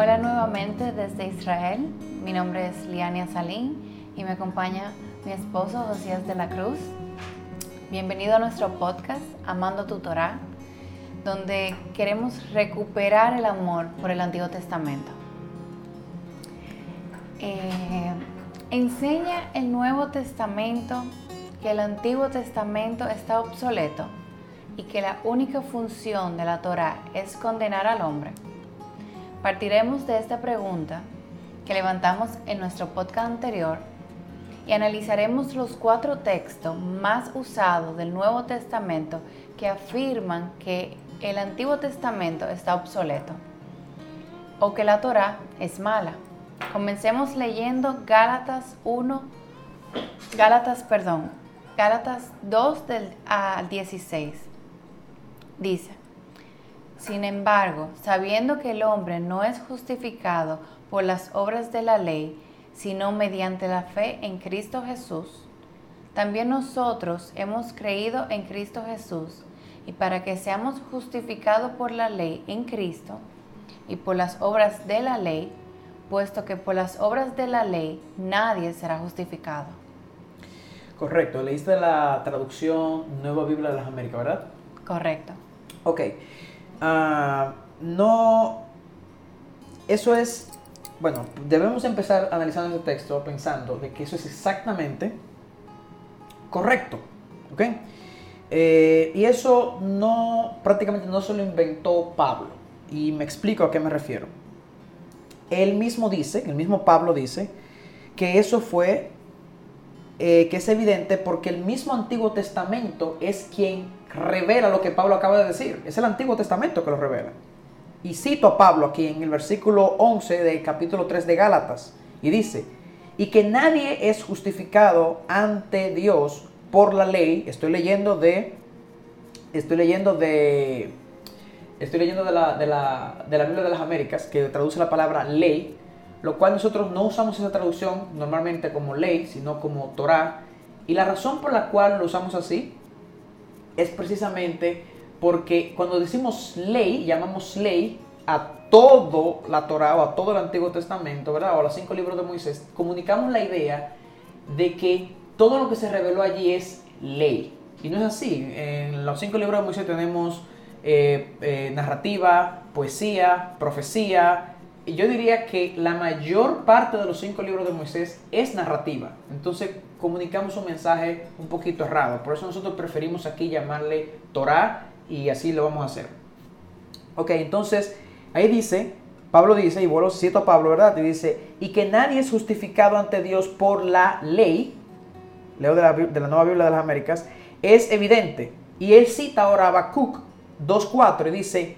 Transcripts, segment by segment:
Hola nuevamente desde Israel. Mi nombre es Liania Salín y me acompaña mi esposo Josías de la Cruz. Bienvenido a nuestro podcast Amando tu Torah, donde queremos recuperar el amor por el Antiguo Testamento. Eh, enseña el Nuevo Testamento que el Antiguo Testamento está obsoleto y que la única función de la Torah es condenar al hombre. Partiremos de esta pregunta que levantamos en nuestro podcast anterior y analizaremos los cuatro textos más usados del Nuevo Testamento que afirman que el Antiguo Testamento está obsoleto o que la Torah es mala. Comencemos leyendo Gálatas 1, Gálatas, perdón, Gálatas 2 del, al 16 dice, sin embargo, sabiendo que el hombre no es justificado por las obras de la ley, sino mediante la fe en Cristo Jesús, también nosotros hemos creído en Cristo Jesús, y para que seamos justificados por la ley en Cristo y por las obras de la ley, puesto que por las obras de la ley nadie será justificado. Correcto, leíste la traducción Nueva Biblia de las Américas, ¿verdad? Correcto. Ok. Ah, no. Eso es. Bueno, debemos empezar analizando este texto pensando de que eso es exactamente correcto. ¿Ok? Eh, y eso no, prácticamente no se lo inventó Pablo. Y me explico a qué me refiero. Él mismo dice, el mismo Pablo dice, que eso fue, eh, que es evidente porque el mismo Antiguo Testamento es quien revela lo que Pablo acaba de decir. Es el Antiguo Testamento que lo revela. Y cito a Pablo aquí en el versículo 11 del capítulo 3 de Gálatas. Y dice, y que nadie es justificado ante Dios por la ley. Estoy leyendo de... Estoy leyendo de... Estoy leyendo de la, de la, de la Biblia de las Américas, que traduce la palabra ley, lo cual nosotros no usamos esa traducción normalmente como ley, sino como Torah. Y la razón por la cual lo usamos así es precisamente porque cuando decimos ley, llamamos ley a todo la Torah o a todo el Antiguo Testamento, ¿verdad? O a los cinco libros de Moisés, comunicamos la idea de que todo lo que se reveló allí es ley. Y no es así. En los cinco libros de Moisés tenemos eh, eh, narrativa, poesía, profecía. Yo diría que la mayor parte de los cinco libros de Moisés es narrativa. Entonces, comunicamos un mensaje un poquito errado. Por eso nosotros preferimos aquí llamarle Torah y así lo vamos a hacer. Ok, entonces ahí dice, Pablo dice, y vuelvo cito a Pablo, ¿verdad? Y dice, y que nadie es justificado ante Dios por la ley, leo de la, de la Nueva Biblia de las Américas, es evidente. Y él cita ahora a Habacuc 2.4 y dice,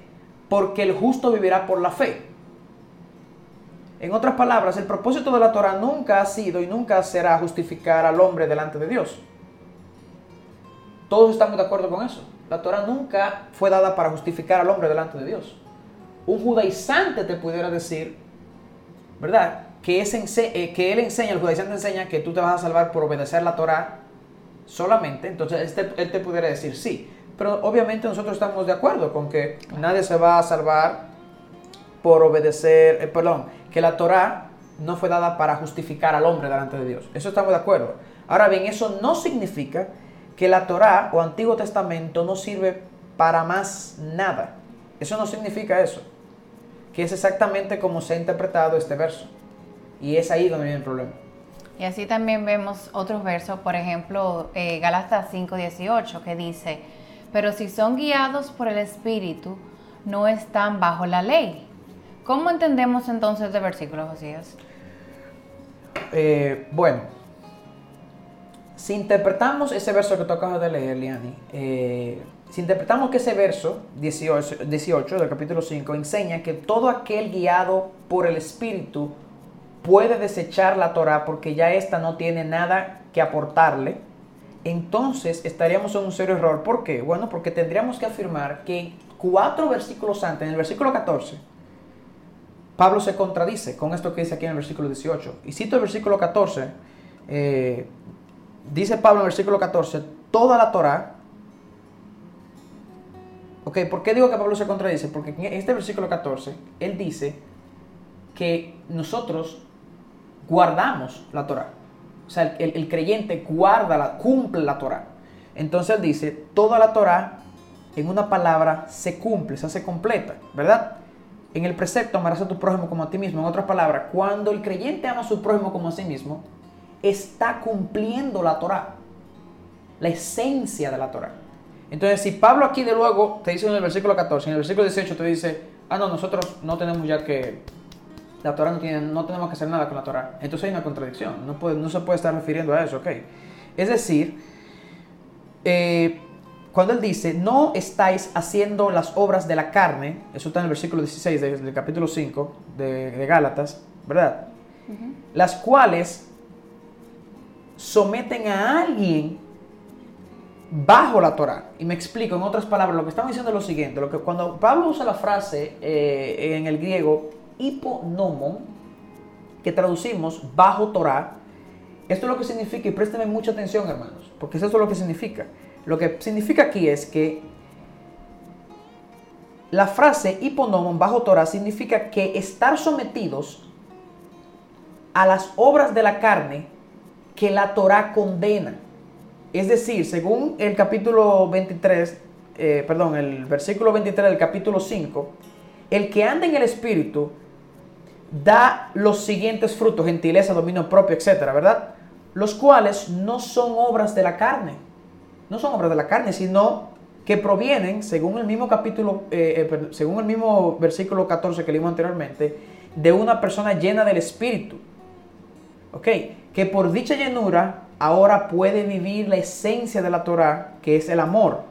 porque el justo vivirá por la fe. En otras palabras, el propósito de la Torah nunca ha sido y nunca será justificar al hombre delante de Dios. Todos estamos de acuerdo con eso. La Torah nunca fue dada para justificar al hombre delante de Dios. Un judaizante te pudiera decir, ¿verdad? Que, eh, que él enseña, el judaizante enseña que tú te vas a salvar por obedecer la Torah solamente. Entonces este, él te pudiera decir sí. Pero obviamente nosotros estamos de acuerdo con que nadie se va a salvar por obedecer, eh, perdón, que la Torah no fue dada para justificar al hombre delante de Dios. Eso estamos de acuerdo. Ahora bien, eso no significa que la Torah o Antiguo Testamento no sirve para más nada. Eso no significa eso. Que es exactamente como se ha interpretado este verso. Y es ahí donde viene el problema. Y así también vemos otros versos, por ejemplo, eh, Galatas 5:18, que dice, pero si son guiados por el Espíritu, no están bajo la ley. ¿Cómo entendemos entonces este versículo, Josías? Eh, bueno, si interpretamos ese verso que tú acabas de leer, Liani, eh, si interpretamos que ese verso 18, 18 del capítulo 5 enseña que todo aquel guiado por el Espíritu puede desechar la Torah porque ya ésta no tiene nada que aportarle, entonces estaríamos en un serio error. ¿Por qué? Bueno, porque tendríamos que afirmar que cuatro versículos antes, en el versículo 14, Pablo se contradice con esto que dice aquí en el versículo 18. Y cito el versículo 14. Eh, dice Pablo en el versículo 14, toda la Torah. Ok, ¿por qué digo que Pablo se contradice? Porque en este versículo 14, él dice que nosotros guardamos la Torah. O sea, el, creyente guarda, la, cumple la Torah. Entonces él dice, toda la Torah en una palabra se cumple, se hace completa, ¿verdad? En el precepto amarás a tu prójimo como a ti mismo. En otras palabras, cuando el creyente ama a su prójimo como a sí mismo, está cumpliendo la Torah, la esencia de la Torah. Entonces, si Pablo aquí de luego te dice en el versículo 14, en el versículo 18 te dice, ah, no, nosotros no tenemos ya que, la Torah no, tiene, no tenemos que hacer nada con la Torah. Entonces hay una contradicción, no, puede, no se puede estar refiriendo a eso, ¿ok? Es decir, eh, cuando él dice, no estáis haciendo las obras de la carne, eso está en el versículo 16 del, capítulo 5 de, Gálatas, ¿verdad? Las cuales someten a alguien bajo la Torah. Y me explico, en otras palabras, lo que estamos diciendo es lo siguiente, lo que cuando Pablo usa la frase eh, en el griego hiponomon, que traducimos bajo Torah, esto es lo que significa, y présteme mucha atención hermanos, porque eso es lo que significa. Lo que significa aquí es que la frase hiponomon bajo Torah significa que estar sometidos a las obras de la carne que la Torah condena. Es decir, según el capítulo 23, eh, perdón, el versículo 23 del capítulo 5, el que anda en el Espíritu da los siguientes frutos, gentileza, dominio propio, etcétera, ¿verdad? Los cuales no son obras de la carne, no son obras de la carne, sino que provienen, según el mismo capítulo, eh, eh, según el mismo versículo 14 que leímos anteriormente, de una persona llena del Espíritu. ¿Ok? Que por dicha llenura ahora puede vivir la esencia de la Torah, que es el amor.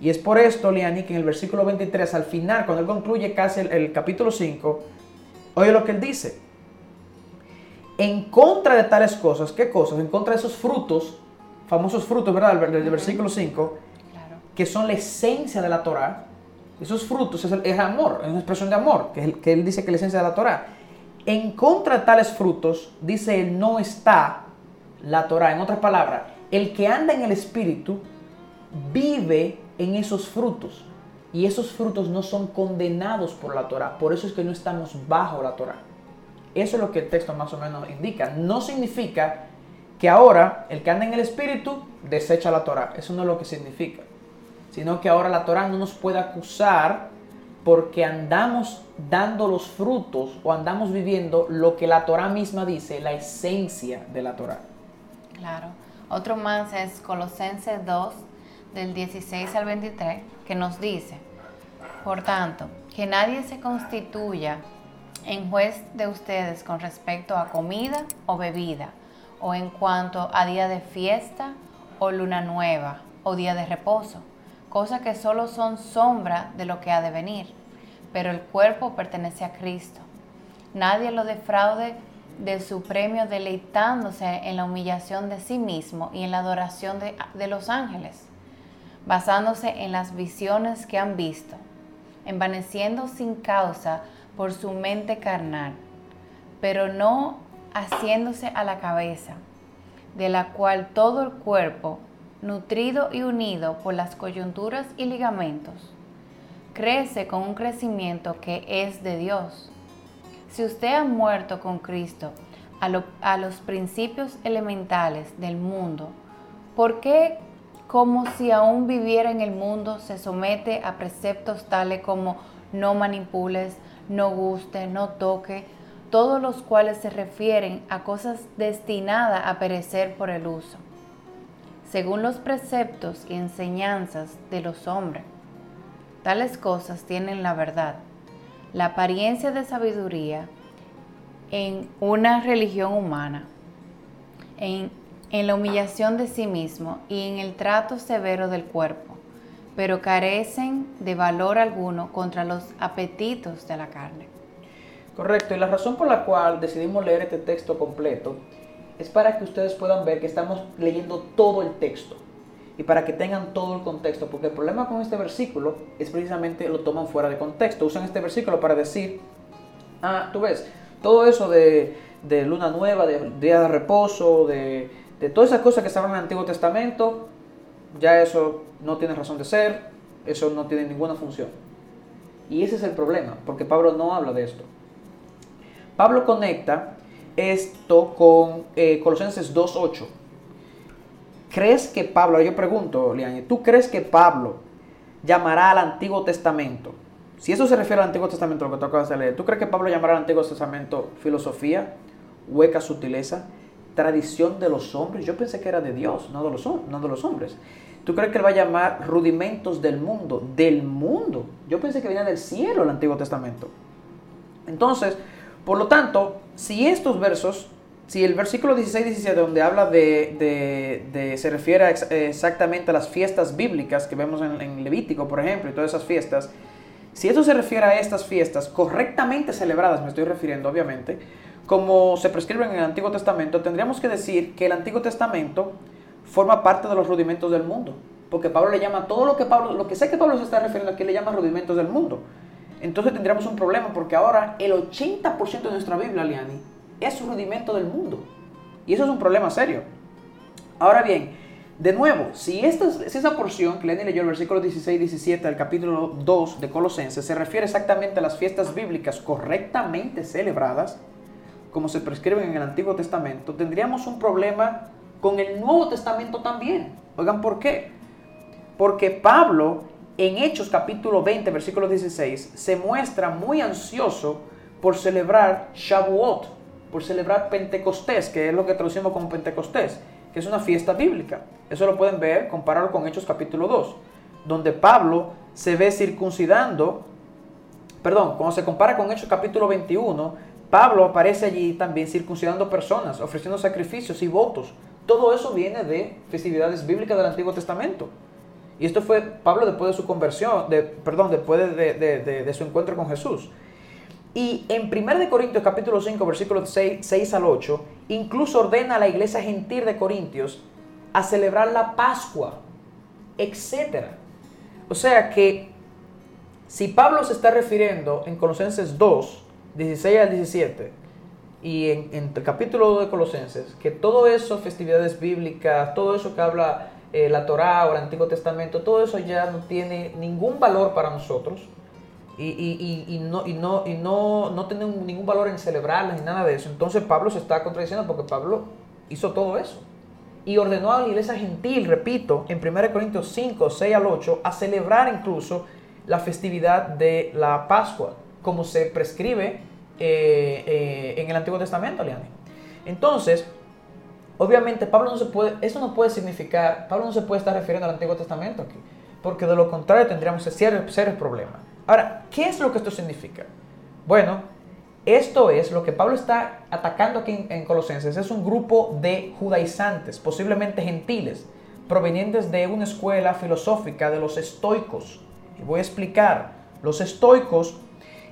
Y es por esto, Liani, que en el versículo 23, al final, cuando él concluye casi el, capítulo 5, oye lo que él dice. En contra de tales cosas, ¿qué cosas? En contra de esos frutos, famosos frutos, ¿verdad? Del, versículo 5, que son la esencia de la Torah. Esos frutos es, el, amor, es una expresión de amor, que, que él dice que es la esencia de la Torah. En contra de tales frutos, dice él, no está la Torah. En otras palabras, el que anda en el Espíritu vive en esos frutos. Y esos frutos no son condenados por la Torah. Por eso es que no estamos bajo la Torah. Eso es lo que el texto más o menos indica. No significa que ahora el que anda en el Espíritu desecha la Torah. Eso no es lo que significa. Sino que ahora la Torah no nos puede acusar porque andamos dando los frutos o andamos viviendo lo que la Torah misma dice, la esencia de la Torah. Claro. Otro más es Colosenses 2, del 16 al 23, que nos dice, por tanto, que nadie se constituya en juez de ustedes con respecto a comida o bebida, o en cuanto a día de fiesta o luna nueva o día de reposo, cosas que solo son sombra de lo que ha de venir, pero el cuerpo pertenece a Cristo. Nadie lo defraude de su premio deleitándose en la humillación de sí mismo y en la adoración de, los ángeles, basándose en las visiones que han visto, envaneciendo sin causa por su mente carnal, pero no haciéndose a la cabeza, de la cual todo el cuerpo, nutrido y unido por las coyunturas y ligamentos, crece con un crecimiento que es de Dios. Si usted ha muerto con Cristo a, los principios elementales del mundo, ¿por qué como si aún viviera en el mundo se somete a preceptos tales como no manipules, no guste, no toque, todos los cuales se refieren a cosas destinadas a perecer por el uso, según los preceptos y enseñanzas de los hombres. Tales cosas tienen la verdad la apariencia de sabiduría en una religión humana, en, la humillación de sí mismo y en el trato severo del cuerpo, pero carecen de valor alguno contra los apetitos de la carne. Correcto, y la razón por la cual decidimos leer este texto completo es para que ustedes puedan ver que estamos leyendo todo el texto y para que tengan todo el contexto, porque el problema con este versículo es precisamente lo toman fuera de contexto, usan este versículo para decir, ah, tú ves, todo eso de, luna nueva, de día de reposo, de, de todas esas cosas que estaban en el Antiguo Testamento, ya eso no tiene razón de ser, eso no tiene ninguna función. Y ese es el problema, porque Pablo no habla de esto. Pablo conecta esto con eh, Colosenses 2.8. ¿Crees que Pablo, yo pregunto, Liani, ¿tú crees que Pablo llamará al Antiguo Testamento? Si eso se refiere al Antiguo Testamento, lo que tú acabas de leer, ¿tú crees que Pablo llamará al Antiguo Testamento filosofía, hueca sutileza, tradición de los hombres? Yo pensé que era de Dios, no de los, no de los hombres. ¿Tú crees que él va a llamar rudimentos del mundo? Del mundo. Yo pensé que venía del cielo el Antiguo Testamento. Entonces, por lo tanto, si estos versos, si el versículo 16-17, donde habla de, se refiere exactamente a las fiestas bíblicas que vemos en, Levítico, por ejemplo, y todas esas fiestas, si esto se refiere a estas fiestas correctamente celebradas, me estoy refiriendo obviamente, como se prescriben en el Antiguo Testamento, tendríamos que decir que el Antiguo Testamento forma parte de los rudimentos del mundo. Porque Pablo le llama todo lo que Pablo, lo que sé que Pablo se está refiriendo aquí, le llama rudimentos del mundo. Entonces tendríamos un problema porque ahora el 80% de nuestra Biblia, Liani, es rudimento del mundo. Y eso es un problema serio. Ahora bien, de nuevo, si, esta, si esa porción que Lenin leyó, el versículo 16 y 17 del capítulo 2 de Colosenses, se refiere exactamente a las fiestas bíblicas correctamente celebradas, como se prescriben en el Antiguo Testamento, tendríamos un problema con el Nuevo Testamento también. Oigan, ¿por qué? Porque Pablo en Hechos capítulo 20, versículo 16, se muestra muy ansioso por celebrar Shavuot, por celebrar Pentecostés, que es lo que traducimos como Pentecostés, que es una fiesta bíblica. Eso lo pueden ver, compararlo con Hechos capítulo 2, donde Pablo se ve circuncidando, perdón, cuando se compara con Hechos capítulo 21, Pablo aparece allí también circuncidando personas, ofreciendo sacrificios y votos todo eso viene de festividades bíblicas del Antiguo Testamento. Y esto fue Pablo después de su conversión, de, perdón, después de, su encuentro con Jesús. Y en 1 Corintios capítulo 5, versículos 6, 6, al 8, incluso ordena a la iglesia gentil de Corintios a celebrar la Pascua, etc. O sea que si Pablo se está refiriendo en Colosenses 2, 16 al 17, y en, el capítulo 2 de Colosenses, que todo eso, festividades bíblicas, todo eso que habla eh, la Torá o el Antiguo Testamento, todo eso ya no tiene ningún valor para nosotros y, no, y, tiene ningún valor en celebrarlas ni nada de eso. Entonces Pablo se está contradiciendo porque Pablo hizo todo eso. Y ordenó a la iglesia gentil, repito, en 1 Corintios 5, 6 al 8, a celebrar incluso la festividad de la Pascua, como se prescribe eh, eh, en el Antiguo Testamento, Leandro. Entonces, obviamente Pablo no se puede, eso no puede significar, Pablo no se puede estar refiriendo al Antiguo Testamento aquí, porque de lo contrario tendríamos serios, serios problemas. Ahora, ¿qué es lo que esto significa? Bueno, esto es lo que Pablo está atacando aquí en, Colosenses. Es un grupo de judaizantes, posiblemente gentiles, provenientes de una escuela filosófica de los estoicos. Y voy a explicar. Los estoicos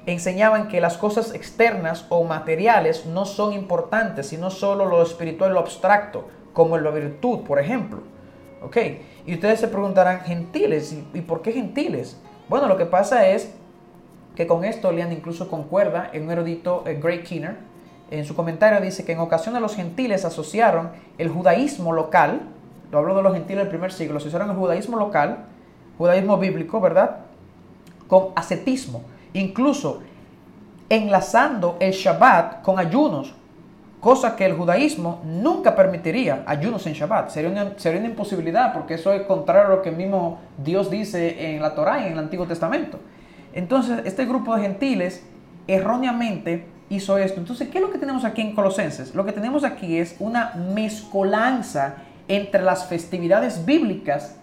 enseñaban que las cosas externas o materiales no son importantes, sino solo lo espiritual lo abstracto, como la virtud, por ejemplo. ¿Ok? Y ustedes se preguntarán, gentiles, ¿y, por qué gentiles? Bueno, lo que pasa es que con esto Leand incluso concuerda en un erudito, eh, Greg Keener, en su comentario dice que en ocasiones los gentiles asociaron el judaísmo local, lo hablo de los gentiles del primer siglo, asociaron el judaísmo local, judaísmo bíblico, ¿verdad? Con ascetismo incluso enlazando el Shabbat con ayunos, cosa que el judaísmo nunca permitiría, ayunos en Shabbat. Sería una, sería una imposibilidad porque eso es contrario a lo que mismo Dios dice en la Torá y en el Antiguo Testamento. Entonces, este grupo de gentiles erróneamente hizo esto. Entonces, ¿qué es lo que tenemos aquí en Colosenses? Lo que tenemos aquí es una mezcolanza entre las festividades bíblicas,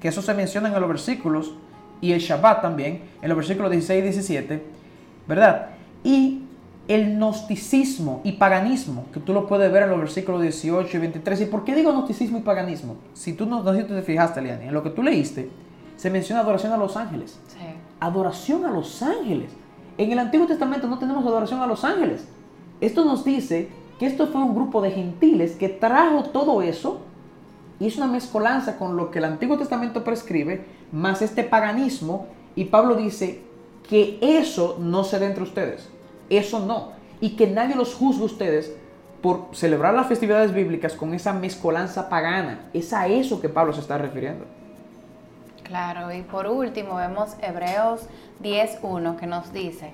que eso se menciona en los versículos y el Shabbat también, en los versículos 16 y 17, ¿verdad? Y el gnosticismo y paganismo, que tú lo puedes ver en los versículos 18 y 23. ¿Y por qué digo gnosticismo y paganismo? Si tú no, no si te fijaste, Liani, en lo que tú leíste, se menciona adoración a los ángeles. Sí. Adoración a los ángeles. En el Antiguo Testamento no tenemos adoración a los ángeles. Esto nos dice que esto fue un grupo de gentiles que trajo todo eso y es una mezcolanza con lo que el Antiguo Testamento prescribe, más este paganismo, y Pablo dice que eso no se dé entre ustedes, eso no, y que nadie los juzgue ustedes por celebrar las festividades bíblicas con esa mezcolanza pagana. Es a eso que Pablo se está refiriendo. Claro, y por último vemos Hebreos 10.1 que nos dice,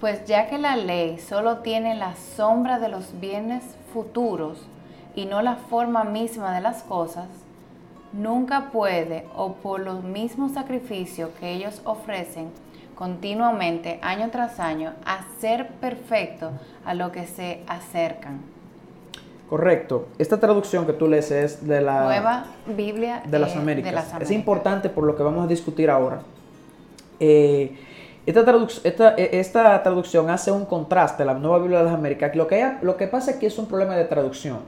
Pues ya que la ley solo tiene la sombra de los bienes futuros y no la forma misma de las cosas, nunca puede, o por los mismos sacrificios que ellos ofrecen continuamente, año tras año, hacer perfecto a lo que se acercan. Correcto. Esta traducción que tú lees es de la Nueva Biblia de las, eh, Américas. de las Es Américas. importante por lo que vamos a discutir ahora. Eh, esta, traduc- esta, eh, esta traducción hace un contraste, la Nueva Biblia de las Américas. Lo que, hay- lo que pasa es que es un problema de traducción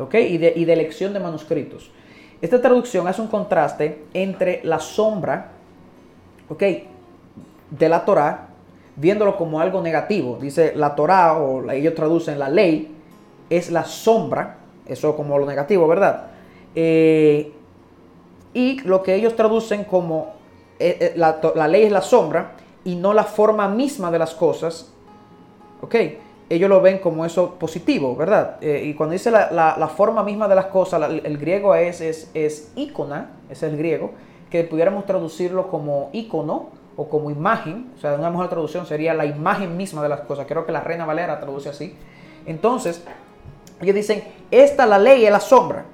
¿ok? y, de, y de elección de manuscritos. Esta traducción hace un contraste entre la sombra ¿ok? de la Torah, viéndolo como algo negativo. Dice la Torah, o ellos traducen la ley, es la sombra, eso como lo negativo, ¿verdad? Eh, y lo que ellos traducen como eh, eh, la, la ley es la sombra y no la forma misma de las cosas, ¿ok? Ellos lo ven como eso positivo, ¿verdad? Eh, y cuando dice la, la- forma misma de las cosas, el griego es, es, es ícona, es el griego, que pudiéramos traducirlo como ícono o como imagen, o sea, una mejor traducción sería la imagen misma de las cosas. Creo que la Reina Valera traduce así. Entonces, ellos dicen, esta la ley es la sombra,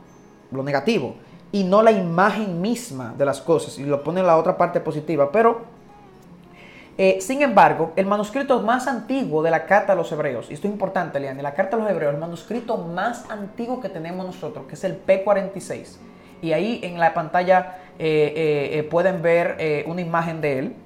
lo negativo, y no la imagen misma de las cosas. Y lo pone en la otra parte positiva. Pero, eh, sin embargo, el manuscrito más antiguo de la Carta a los Hebreos, y esto es importante, Liane, la Carta a los Hebreos, el manuscrito más antiguo que tenemos nosotros, que es el P46. Y ahí en la pantalla eh, eh, pueden ver una imagen de él.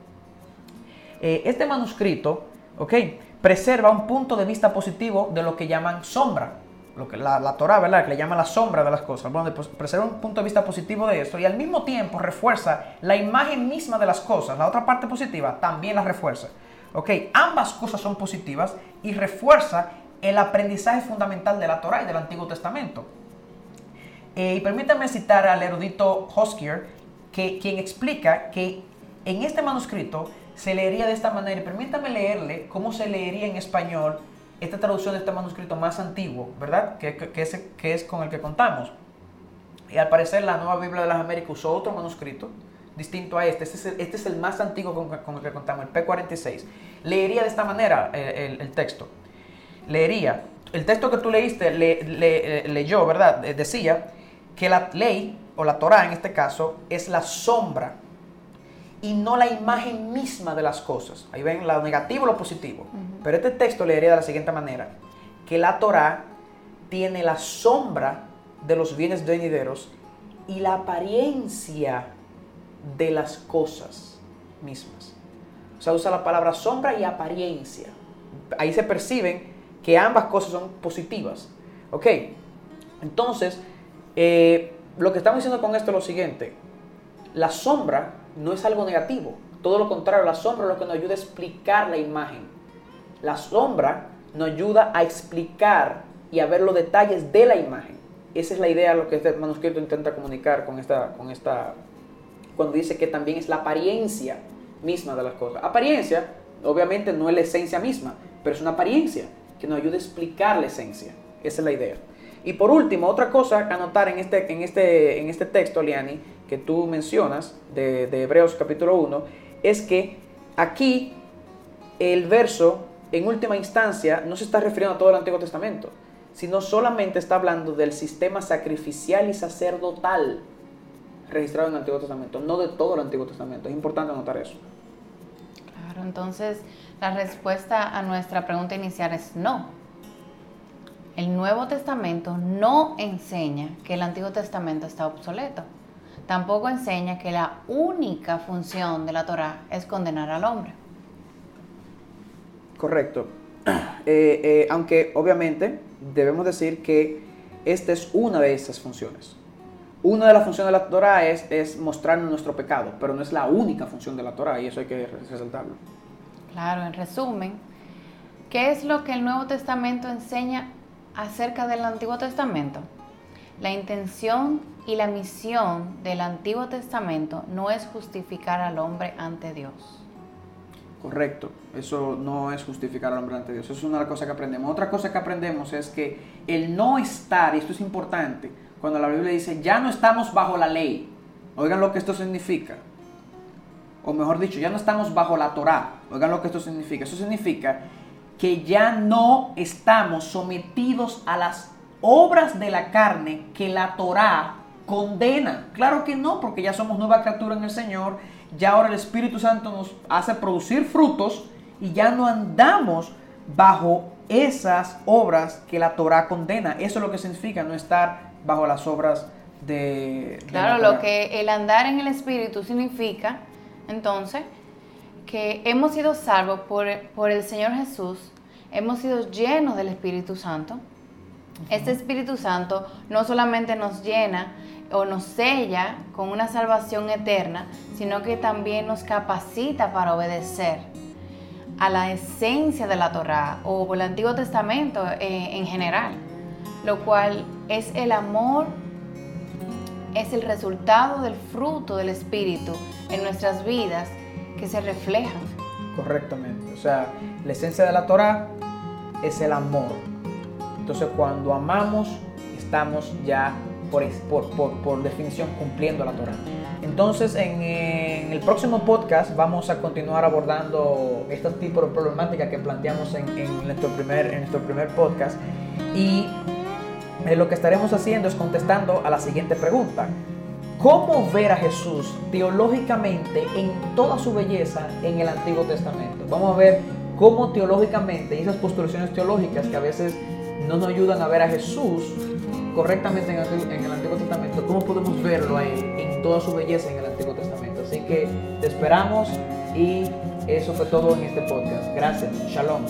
Este manuscrito, ¿ok? Preserva un punto de vista positivo de lo que llaman sombra. Lo que, la, la Torah, ¿verdad? Que le llama la sombra de las cosas. Bueno, preserva un punto de vista positivo de esto y al mismo tiempo refuerza la imagen misma de las cosas. La otra parte positiva también la refuerza. ¿Ok? Ambas cosas son positivas y refuerza el aprendizaje fundamental de la Torah y del Antiguo Testamento. Eh, y permítanme citar al erudito Hoskier, que, quien explica que en este manuscrito se leería de esta manera. Y permítanme leerle cómo se leería en español esta traducción de este manuscrito más antiguo, ¿verdad? Que, es, con el que contamos. Y al parecer la Nueva Biblia de las Américas usó otro manuscrito distinto a este. Este es el, este más antiguo con, el que contamos, el P46. Leería de esta manera eh, el, texto. Leería, el texto que tú leíste, le- le- eh, leyó, ¿verdad? Eh, Decía que la ley, o la Torah en este caso, es la sombra y no la imagen misma de las cosas. Ahí ven lo negativo y lo positivo. Pero este texto leería de la siguiente manera, que la Torah tiene la sombra de los bienes venideros y la apariencia de las cosas mismas. O sea, usa la palabra sombra y apariencia. Ahí se perciben que ambas cosas son positivas. ¿Ok? Entonces, eh, lo que estamos diciendo con esto es lo siguiente. La sombra no es algo negativo. Todo lo contrario, la sombra es lo que nos ayuda a explicar la imagen. La sombra nos ayuda a explicar y a ver los detalles de la imagen. Esa es la idea, lo que este manuscrito intenta comunicar con esta, con esta, cuando dice que también es la apariencia misma de las cosas. Apariencia, obviamente, no es la esencia misma, pero es una apariencia que nos ayuda a explicar la esencia. Esa es la idea. Y por último, otra cosa que anotar en este, en este, en este texto, Liani, que tú mencionas de, de Hebreos capítulo 1, es que aquí el verso, en última instancia, no se está refiriendo a todo el Antiguo Testamento, sino solamente está hablando del sistema sacrificial y sacerdotal registrado en el Antiguo Testamento, no de todo el Antiguo Testamento. Es importante anotar eso. Claro, entonces la respuesta a nuestra pregunta inicial es no. El Nuevo Testamento no enseña que el Antiguo Testamento está obsoleto. Tampoco enseña que la única función de la Torah es condenar al hombre. Correcto. Eh, eh, aunque obviamente debemos decir que esta es una de esas funciones. Una de las funciones de la Torah es, es mostrarnos nuestro pecado, pero no es la única función de la Torah y eso hay que resaltarlo. Claro, en resumen, ¿qué es lo que el Nuevo Testamento enseña acerca del Antiguo Testamento? La intención y la misión del Antiguo Testamento no es justificar al hombre ante Dios. Correcto, eso no es justificar al hombre ante Dios, eso es una de las cosas que aprendemos. Otra cosa que aprendemos es que el no estar, y esto es importante, cuando la Biblia dice, ya no estamos bajo la ley, oigan lo que esto significa. O mejor dicho, ya no estamos bajo la Torah, oigan lo que esto significa. Eso significa que ya no estamos sometidos a las obras de la carne que la Torá condena. Claro que no, porque ya somos nueva criatura en el Señor, ya ahora el Espíritu Santo nos hace producir frutos y ya no andamos bajo esas obras que la Torah condena. Eso es lo que significa no estar bajo las obras de... claro, lo que el andar en el Espíritu significa, entonces, que hemos sido salvos por, por el Señor Jesús, hemos sido llenos del Espíritu Santo. Este Espíritu Santo no solamente nos llena o nos sella con una salvación eterna, sino que también nos capacita para obedecer a la esencia de la Torá o el Antiguo Testamento eh, en general, lo cual es el amor, es el resultado del fruto del Espíritu en nuestras vidas que se reflejan. Correctamente, o sea, la esencia de la Torá es el amor. Entonces cuando amamos, estamos ya por, por, por, definición cumpliendo la Torah. Entonces, en, el próximo podcast vamos a continuar abordando este tipo de problemática que planteamos en, nuestro, primer, en nuestro primer podcast. Y eh, lo que estaremos haciendo es contestando a la siguiente pregunta. ¿Cómo ver a Jesús teológicamente en toda su belleza en el Antiguo Testamento? Vamos a ver cómo teológicamente, esas postulaciones teológicas que a veces no nos ayudan a ver a Jesús correctamente en el, Antiguo Testamento, cómo podemos verlo en toda su belleza en el Antiguo Testamento. Así que te esperamos y eso fue todo en este podcast. Gracias. Shalom.